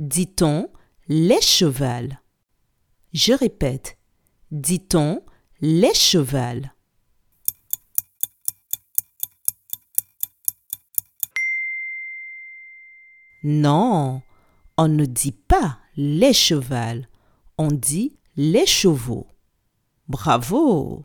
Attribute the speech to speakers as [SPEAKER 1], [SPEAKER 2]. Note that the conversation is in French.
[SPEAKER 1] dit-on les chevals? Je répète, dit-on les chevals? Non, on ne dit pas les chevals, on dit les chevaux. Bravo!